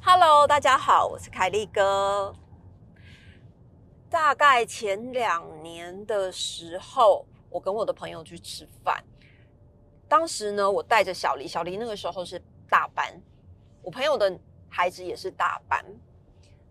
Hello，大家好，我是凯利哥。大概前两年的时候，我跟我的朋友去吃饭，当时呢，我带着小黎，小黎那个时候是大班，我朋友的孩子也是大班。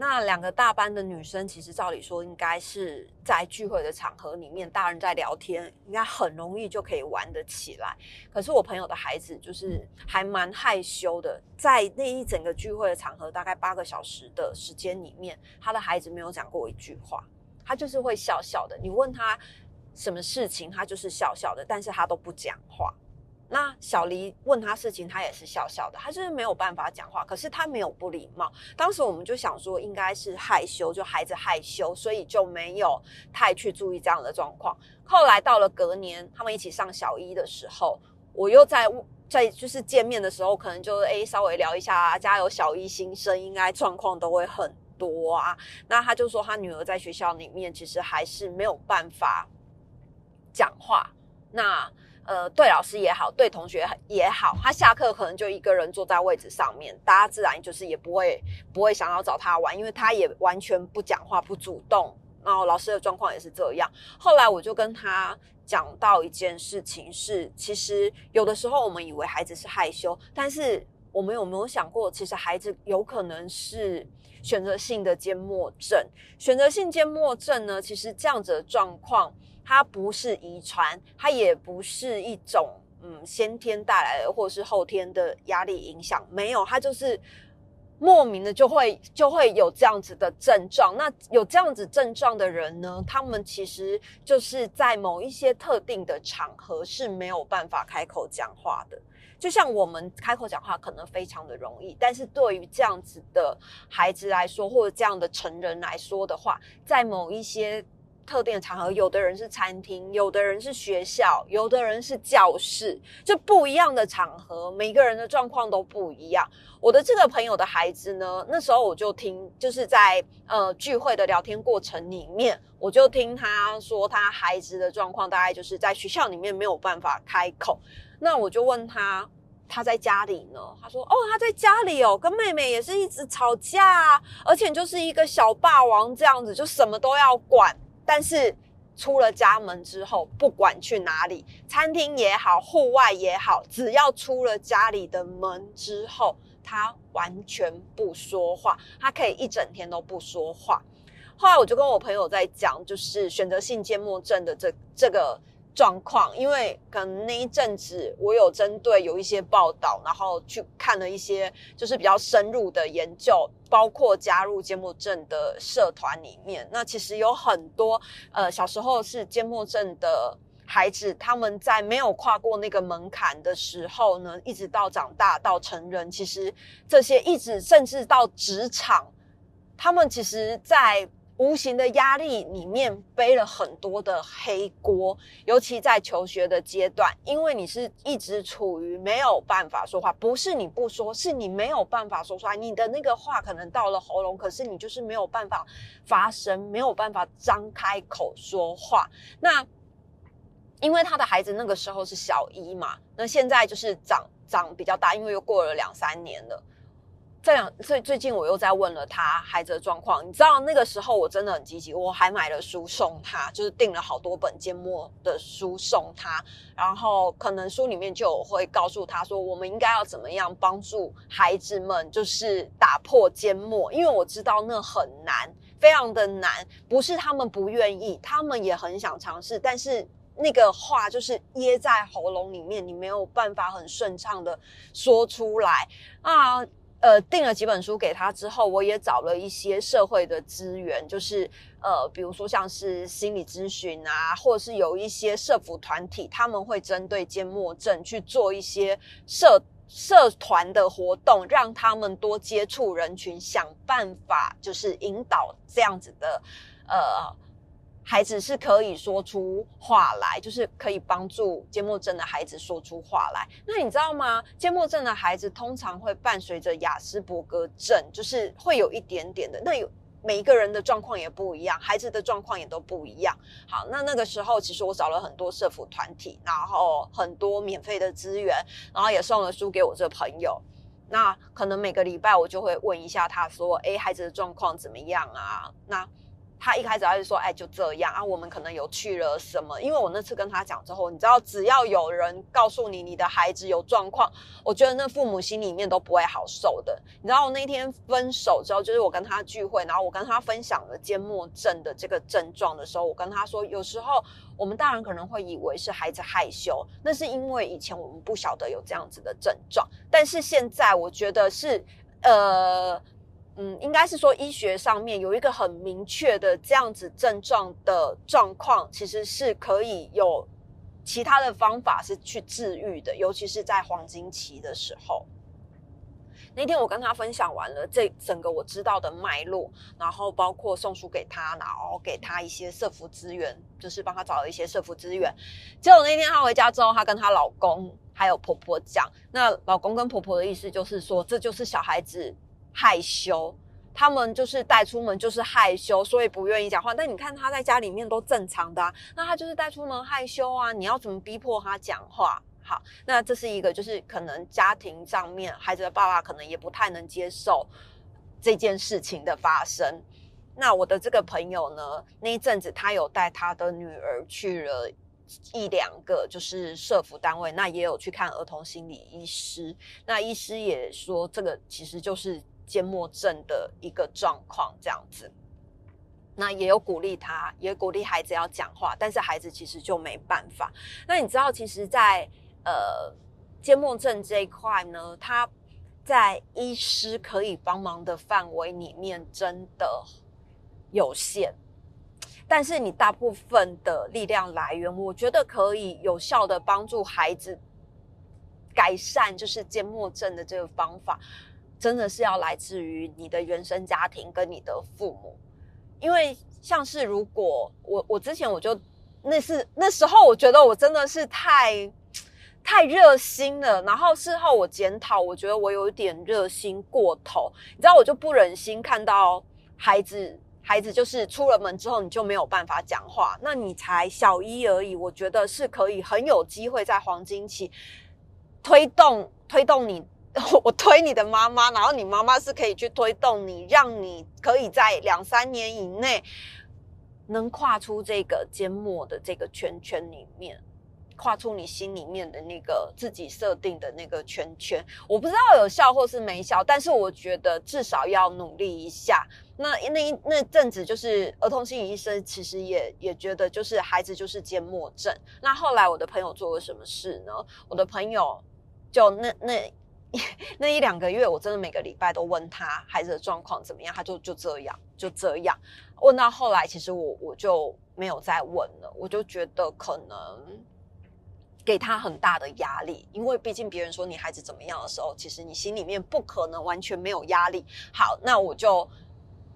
那两个大班的女生，其实照理说应该是在聚会的场合里面，大人在聊天，应该很容易就可以玩得起来。可是我朋友的孩子就是还蛮害羞的，在那一整个聚会的场合，大概八个小时的时间里面，他的孩子没有讲过一句话，他就是会笑笑的。你问他什么事情，他就是笑笑的，但是他都不讲话。那小黎问他事情，他也是笑笑的，他就是没有办法讲话。可是他没有不礼貌。当时我们就想说，应该是害羞，就孩子害羞，所以就没有太去注意这样的状况。后来到了隔年，他们一起上小一的时候，我又在在就是见面的时候，可能就诶稍微聊一下啊，家有小一新生，应该状况都会很多啊。那他就说，他女儿在学校里面其实还是没有办法讲话。那呃，对老师也好，对同学也好，他下课可能就一个人坐在位置上面，大家自然就是也不会不会想要找他玩，因为他也完全不讲话、不主动。然后老师的状况也是这样。后来我就跟他讲到一件事情是，其实有的时候我们以为孩子是害羞，但是我们有没有想过，其实孩子有可能是选择性的缄默症？选择性缄默症呢，其实这样子的状况。它不是遗传，它也不是一种嗯先天带来的，或者是后天的压力影响，没有，它就是莫名的就会就会有这样子的症状。那有这样子症状的人呢，他们其实就是在某一些特定的场合是没有办法开口讲话的。就像我们开口讲话可能非常的容易，但是对于这样子的孩子来说，或者这样的成人来说的话，在某一些。特定的场合，有的人是餐厅，有的人是学校，有的人是教室，就不一样的场合，每个人的状况都不一样。我的这个朋友的孩子呢，那时候我就听，就是在呃聚会的聊天过程里面，我就听他说他孩子的状况，大概就是在学校里面没有办法开口。那我就问他，他在家里呢？他说，哦，他在家里哦，跟妹妹也是一直吵架，而且就是一个小霸王这样子，就什么都要管。但是出了家门之后，不管去哪里，餐厅也好，户外也好，只要出了家里的门之后，他完全不说话，他可以一整天都不说话。后来我就跟我朋友在讲，就是选择性缄默症的这这个。状况，因为可能那一阵子我有针对有一些报道，然后去看了一些就是比较深入的研究，包括加入缄默症的社团里面。那其实有很多呃小时候是缄默症的孩子，他们在没有跨过那个门槛的时候呢，一直到长大到成人，其实这些一直甚至到职场，他们其实，在。无形的压力里面背了很多的黑锅，尤其在求学的阶段，因为你是一直处于没有办法说话，不是你不说，是你没有办法说出来，你的那个话可能到了喉咙，可是你就是没有办法发声，没有办法张开口说话。那因为他的孩子那个时候是小一嘛，那现在就是长长比较大，因为又过了两三年了。这两最最近我又在问了他孩子的状况，你知道那个时候我真的很积极，我还买了书送他，就是订了好多本缄默的书送他，然后可能书里面就会告诉他说，我们应该要怎么样帮助孩子们，就是打破缄默，因为我知道那很难，非常的难，不是他们不愿意，他们也很想尝试，但是那个话就是噎在喉咙里面，你没有办法很顺畅的说出来。啊。呃，订了几本书给他之后，我也找了一些社会的资源，就是呃，比如说像是心理咨询啊，或者是有一些社服团体，他们会针对缄默症去做一些社社团的活动，让他们多接触人群，想办法就是引导这样子的呃。孩子是可以说出话来，就是可以帮助缄默症的孩子说出话来。那你知道吗？缄默症的孩子通常会伴随着雅斯伯格症，就是会有一点点的。那有每一个人的状况也不一样，孩子的状况也都不一样。好，那那个时候其实我找了很多社服团体，然后很多免费的资源，然后也送了书给我这朋友。那可能每个礼拜我就会问一下他说：“哎，孩子的状况怎么样啊？”那他一开始他就说：“哎，就这样啊。”我们可能有去了什么？因为我那次跟他讲之后，你知道，只要有人告诉你你的孩子有状况，我觉得那父母心里面都不会好受的。你知道，那天分手之后，就是我跟他聚会，然后我跟他分享了缄默症的这个症状的时候，我跟他说，有时候我们大人可能会以为是孩子害羞，那是因为以前我们不晓得有这样子的症状，但是现在我觉得是呃。嗯，应该是说医学上面有一个很明确的这样子症状的状况，其实是可以有其他的方法是去治愈的，尤其是在黄金期的时候。那天我跟他分享完了这整个我知道的脉络，然后包括送书给他，然后给他一些社服资源，就是帮他找了一些社服资源。结果那天他回家之后，他跟她老公还有婆婆讲，那老公跟婆婆的意思就是说，这就是小孩子。害羞，他们就是带出门就是害羞，所以不愿意讲话。但你看他在家里面都正常的，那他就是带出门害羞啊！你要怎么逼迫他讲话？好，那这是一个，就是可能家庭上面孩子的爸爸可能也不太能接受这件事情的发生。那我的这个朋友呢，那一阵子他有带他的女儿去了一两个就是社服单位，那也有去看儿童心理医师。那医师也说，这个其实就是。缄默症的一个状况，这样子，那也有鼓励他，也鼓励孩子要讲话，但是孩子其实就没办法。那你知道，其实，在呃缄默症这一块呢，他在医师可以帮忙的范围里面真的有限，但是你大部分的力量来源，我觉得可以有效的帮助孩子改善，就是缄默症的这个方法。真的是要来自于你的原生家庭跟你的父母，因为像是如果我我之前我就那是那时候我觉得我真的是太太热心了，然后事后我检讨，我觉得我有点热心过头，你知道我就不忍心看到孩子孩子就是出了门之后你就没有办法讲话，那你才小一而已，我觉得是可以很有机会在黄金期推动推动你。我推你的妈妈，然后你妈妈是可以去推动你，让你可以在两三年以内能跨出这个缄默的这个圈圈里面，跨出你心里面的那个自己设定的那个圈圈。我不知道有效或是没效，但是我觉得至少要努力一下。那那那阵子，就是儿童心理医生其实也也觉得，就是孩子就是缄默症。那后来我的朋友做了什么事呢？我的朋友就那那。那一两个月，我真的每个礼拜都问他孩子的状况怎么样，他就就这样，就这样。问到后来，其实我我就没有再问了，我就觉得可能给他很大的压力，因为毕竟别人说你孩子怎么样的时候，其实你心里面不可能完全没有压力。好，那我就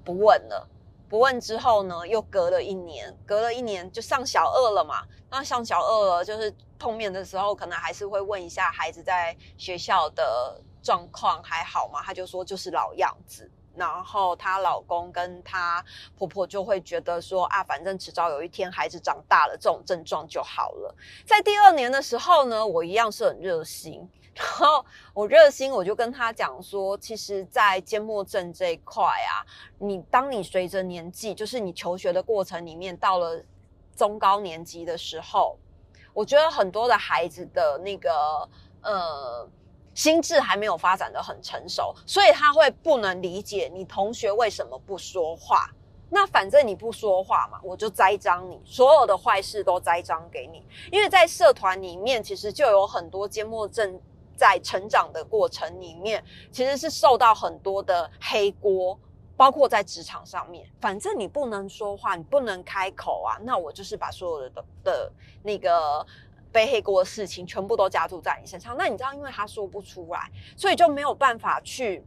不问了。不问之后呢，又隔了一年，隔了一年就上小二了嘛。那上小二了，就是碰面的时候，可能还是会问一下孩子在学校的状况还好吗？他就说就是老样子。然后她老公跟她婆婆就会觉得说啊，反正迟早有一天孩子长大了，这种症状就好了。在第二年的时候呢，我一样是很热心。然后我热心，我就跟她讲说，其实，在缄默症这一块啊，你当你随着年纪，就是你求学的过程里面，到了中高年级的时候，我觉得很多的孩子的那个呃心智还没有发展的很成熟，所以他会不能理解你同学为什么不说话。那反正你不说话嘛，我就栽赃你，所有的坏事都栽赃给你。因为在社团里面，其实就有很多缄默症。在成长的过程里面，其实是受到很多的黑锅，包括在职场上面。反正你不能说话，你不能开口啊，那我就是把所有的的那个背黑锅的事情全部都加注在你身上。那你知道，因为他说不出来，所以就没有办法去。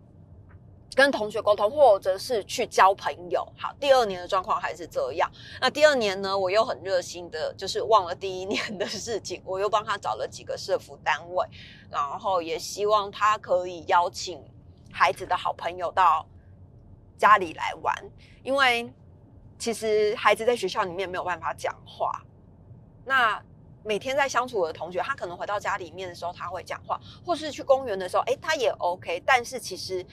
跟同学沟通，或者是去交朋友。好，第二年的状况还是这样。那第二年呢，我又很热心的，就是忘了第一年的事情，我又帮他找了几个社服单位，然后也希望他可以邀请孩子的好朋友到家里来玩，因为其实孩子在学校里面没有办法讲话，那每天在相处的同学，他可能回到家里面的时候他会讲话，或是去公园的时候，哎，他也 OK。但是其实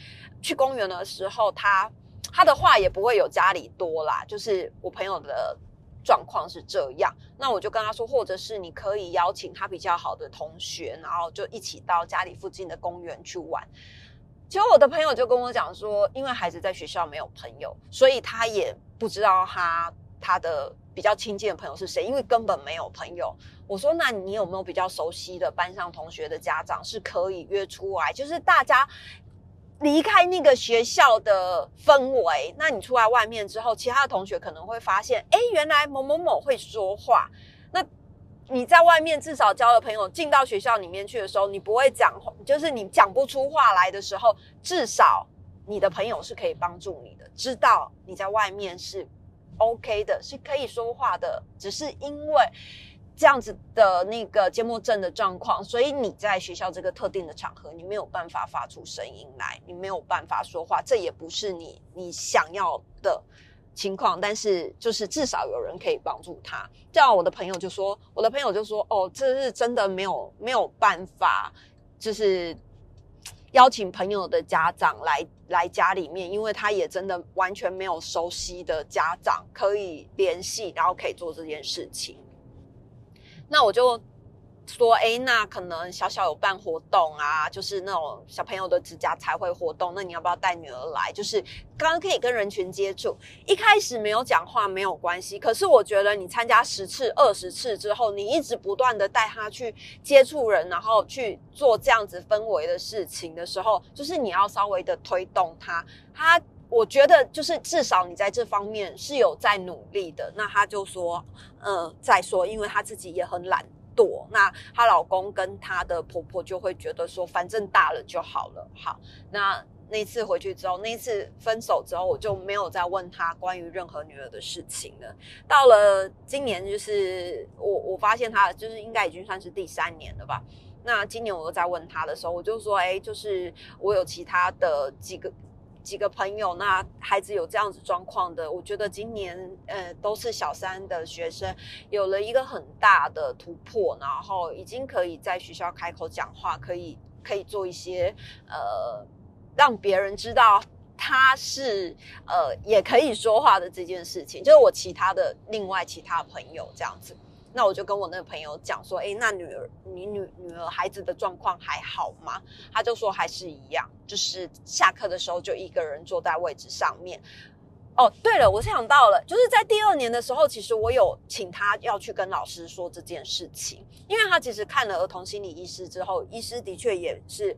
去公园的时候，他他的话也不会有家里多啦。就是我朋友的状况是这样，那我就跟他说，或者是你可以邀请他比较好的同学，然后就一起到家里附近的公园去玩。结果我的朋友就跟我讲说，因为孩子在学校没有朋友，所以他也不知道他他的比较亲近的朋友是谁，因为根本没有朋友。我说，那你有没有比较熟悉的班上同学的家长是可以约出来，就是大家离开那个学校的氛围，那你出来外面之后，其他的同学可能会发现，哎，原来某某某会说话，那。你在外面至少交了朋友，进到学校里面去的时候，你不会讲话，就是你讲不出话来的时候，至少你的朋友是可以帮助你的，知道你在外面是 OK 的，是可以说话的。只是因为这样子的那个缄默症的状况，所以你在学校这个特定的场合，你没有办法发出声音来，你没有办法说话，这也不是你你想要的。情况，但是就是至少有人可以帮助他。这样，我的朋友就说，我的朋友就说，哦，这是真的没有没有办法，就是邀请朋友的家长来来家里面，因为他也真的完全没有熟悉的家长可以联系，然后可以做这件事情。那我就。说哎，那可能小小有办活动啊，就是那种小朋友的指甲彩绘活动，那你要不要带女儿来？就是刚刚可以跟人群接触，一开始没有讲话没有关系，可是我觉得你参加十次、二十次之后，你一直不断的带他去接触人，然后去做这样子氛围的事情的时候，就是你要稍微的推动他，他我觉得就是至少你在这方面是有在努力的。那他就说，嗯，再说，因为他自己也很懒。惰，那她老公跟她的婆婆就会觉得说，反正大了就好了。好，那那次回去之后，那次分手之后，我就没有再问她关于任何女儿的事情了。到了今年，就是我我发现她就是应该已经算是第三年了吧。那今年我又在问她的时候，我就说，哎，就是我有其他的几个。几个朋友，那孩子有这样子状况的，我觉得今年呃都是小三的学生，有了一个很大的突破，然后已经可以在学校开口讲话，可以可以做一些呃让别人知道他是呃也可以说话的这件事情，就是我其他的另外其他朋友这样子。那我就跟我那个朋友讲说，哎，那女儿，你女女儿孩子的状况还好吗？他就说还是一样，就是下课的时候就一个人坐在位置上面。哦，对了，我想到了，就是在第二年的时候，其实我有请他要去跟老师说这件事情，因为他其实看了儿童心理医师之后，医师的确也是。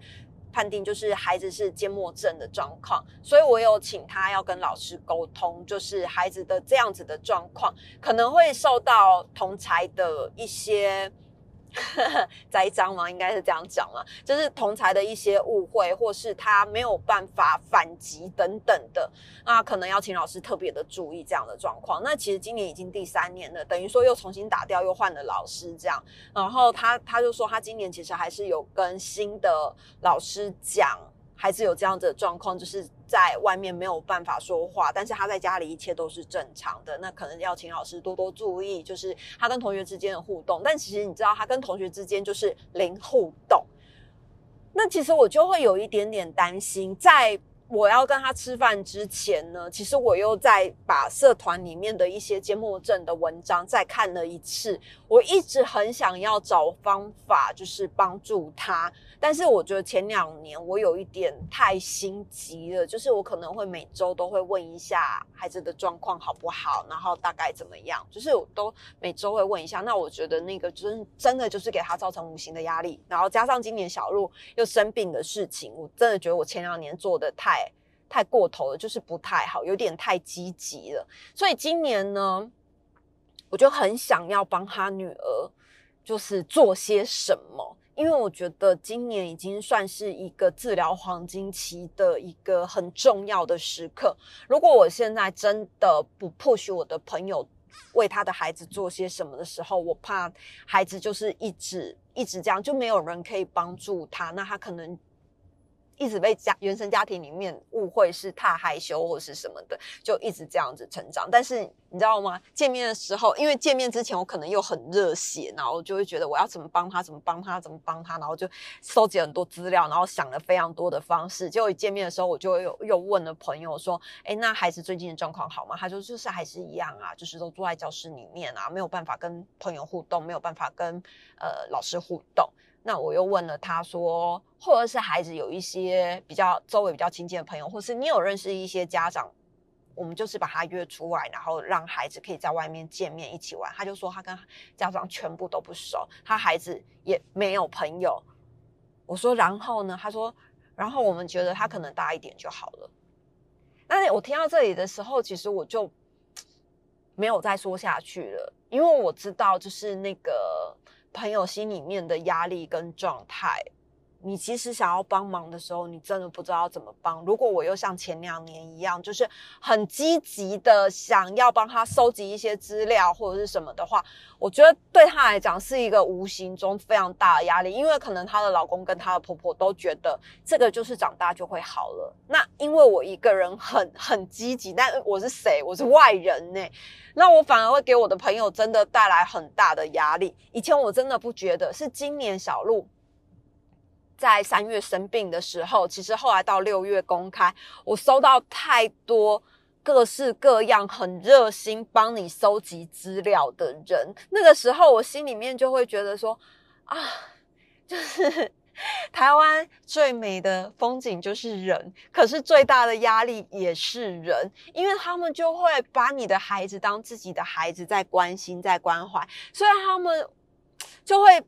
判定就是孩子是缄默症的状况，所以我有请他要跟老师沟通，就是孩子的这样子的状况可能会受到同才的一些。栽赃吗？应该是这样讲嘛，就是同才的一些误会，或是他没有办法反击等等的，那可能要请老师特别的注意这样的状况。那其实今年已经第三年了，等于说又重新打掉，又换了老师这样。然后他他就说，他今年其实还是有跟新的老师讲。孩子有这样子的状况，就是在外面没有办法说话，但是他在家里一切都是正常的。那可能要请老师多多注意，就是他跟同学之间的互动。但其实你知道，他跟同学之间就是零互动。那其实我就会有一点点担心，在我要跟他吃饭之前呢，其实我又在把社团里面的一些缄默症的文章再看了一次。我一直很想要找方法，就是帮助他。但是我觉得前两年我有一点太心急了，就是我可能会每周都会问一下孩子的状况好不好，然后大概怎么样，就是我都每周会问一下。那我觉得那个真真的就是给他造成无形的压力，然后加上今年小鹿又生病的事情，我真的觉得我前两年做的太太过头了，就是不太好，有点太积极了。所以今年呢，我就很想要帮他女儿，就是做些什么。因为我觉得今年已经算是一个治疗黄金期的一个很重要的时刻。如果我现在真的不迫许我的朋友为他的孩子做些什么的时候，我怕孩子就是一直一直这样，就没有人可以帮助他，那他可能一直被家原生家庭里面误会是太害羞或是什么的，就一直这样子成长。但是你知道吗？见面的时候，因为见面之前我可能又很热血，然后就会觉得我要怎么帮他，怎么帮他，怎么帮他，然后就收集很多资料，然后想了非常多的方式。结果一见面的时候，我就又又问了朋友说：“哎，那孩子最近的状况好吗？”他说：“就是还是一样啊，就是都坐在教室里面啊，没有办法跟朋友互动，没有办法跟呃老师互动。”那我又问了他说，或者是孩子有一些比较周围比较亲近的朋友，或是你有认识一些家长，我们就是把他约出来，然后让孩子可以在外面见面一起玩。他就说他跟家长全部都不熟，他孩子也没有朋友。我说然后呢？他说然后我们觉得他可能大一点就好了。那我听到这里的时候，其实我就 没有再说下去了，因为我知道就是那个。朋友心里面的压力跟状态，你其实想要帮忙的时候，你真的不知道怎么帮。如果我又像前两年一样，就是很积极的想要帮他收集一些资料或者是什么的话，我觉得对他来讲是一个无形中非常大的压力，因为可能她的老公跟她的婆婆都觉得这个就是长大就会好了。那因为我一个人很很积极，但我是谁？我是外人呢。那我反而会给我的朋友真的带来很大的压力。以前我真的不觉得，是今年小鹿在三月生病的时候，其实后来到六月公开，我收到太多各式各样很热心帮你收集资料的人，那个时候我心里面就会觉得说啊，就是。台湾最美的风景就是人，可是最大的压力也是人，因为他们就会把你的孩子当自己的孩子在关心、在关怀，所以他们就会。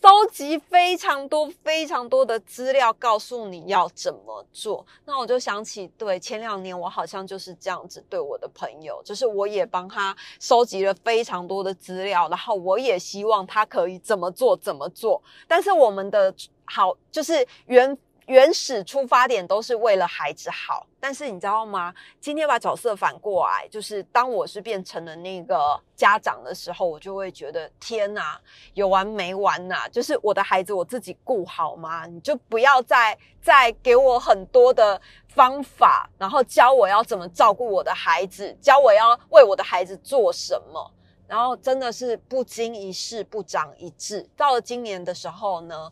收集非常多、非常多的资料，告诉你要怎么做。那我就想起，对前两年我好像就是这样子对我的朋友，就是我也帮他收集了非常多的资料，然后我也希望他可以怎么做怎么做。但是我们的好就是缘。原始出发点都是为了孩子好，但是你知道吗？今天把角色反过来，就是当我是变成了那个家长的时候，我就会觉得天哪，有完没完呐！就是我的孩子我自己顾好吗？你就不要再再给我很多的方法，然后教我要怎么照顾我的孩子，教我要为我的孩子做什么，然后真的是不经一事不长一智。到了今年的时候呢，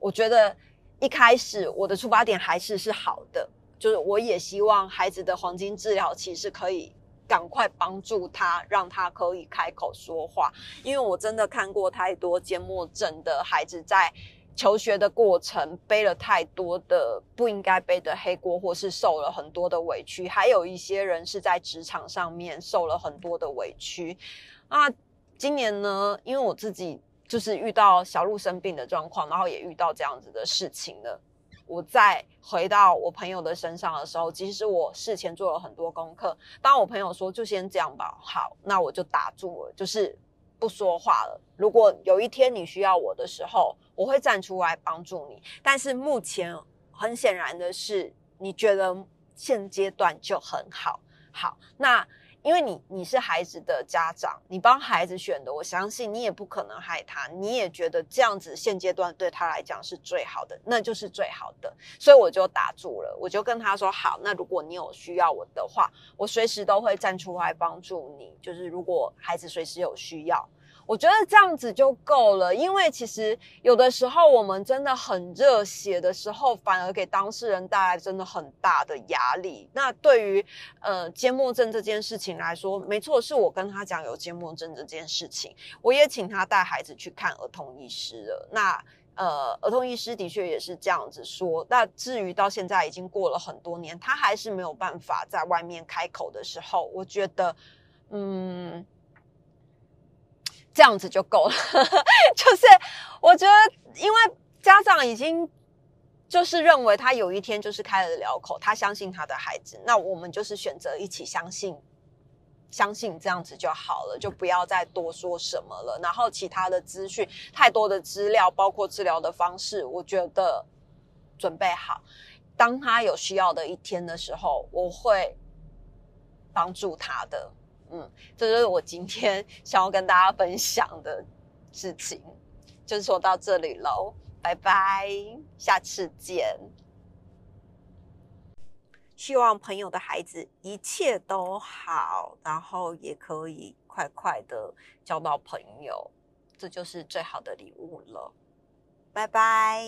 我觉得。一开始我的出发点还是是好的，就是我也希望孩子的黄金治疗期是可以赶快帮助他，让他可以开口说话。因为我真的看过太多缄默症的孩子在求学的过程背了太多的不应该背的黑锅，或是受了很多的委屈。还有一些人是在职场上面受了很多的委屈。那今年呢？因为我自己。就是遇到小鹿生病的状况，然后也遇到这样子的事情了。我再回到我朋友的身上的时候，其实我事前做了很多功课。当我朋友说就先这样吧，好，那我就打住了，就是不说话了。如果有一天你需要我的时候，我会站出来帮助你。但是目前很显然的是，你觉得现阶段就很好，好，那。因为你你是孩子的家长，你帮孩子选的，我相信你也不可能害他，你也觉得这样子现阶段对他来讲是最好的，那就是最好的，所以我就打住了，我就跟他说好，那如果你有需要我的话，我随时都会站出来帮助你，就是如果孩子随时有需要。我觉得这样子就够了，因为其实有的时候我们真的很热血的时候，反而给当事人带来真的很大的压力。那对于呃缄默症这件事情来说，没错，是我跟他讲有缄默症这件事情，我也请他带孩子去看儿童医师了。那呃，儿童医师的确也是这样子说。那至于到现在已经过了很多年，他还是没有办法在外面开口的时候，我觉得，嗯。这样子就够了，就是我觉得，因为家长已经就是认为他有一天就是开了了口，他相信他的孩子，那我们就是选择一起相信，相信这样子就好了，就不要再多说什么了。然后其他的资讯，太多的资料，包括治疗的方式，我觉得准备好，当他有需要的一天的时候，我会帮助他的。嗯，这就是我今天 想要跟大家分享的事情。就说到这里喽，拜拜，下次见。希望朋友的孩子一切都好，然后也可以快快的交到朋友，这就是最好的礼物了。拜拜！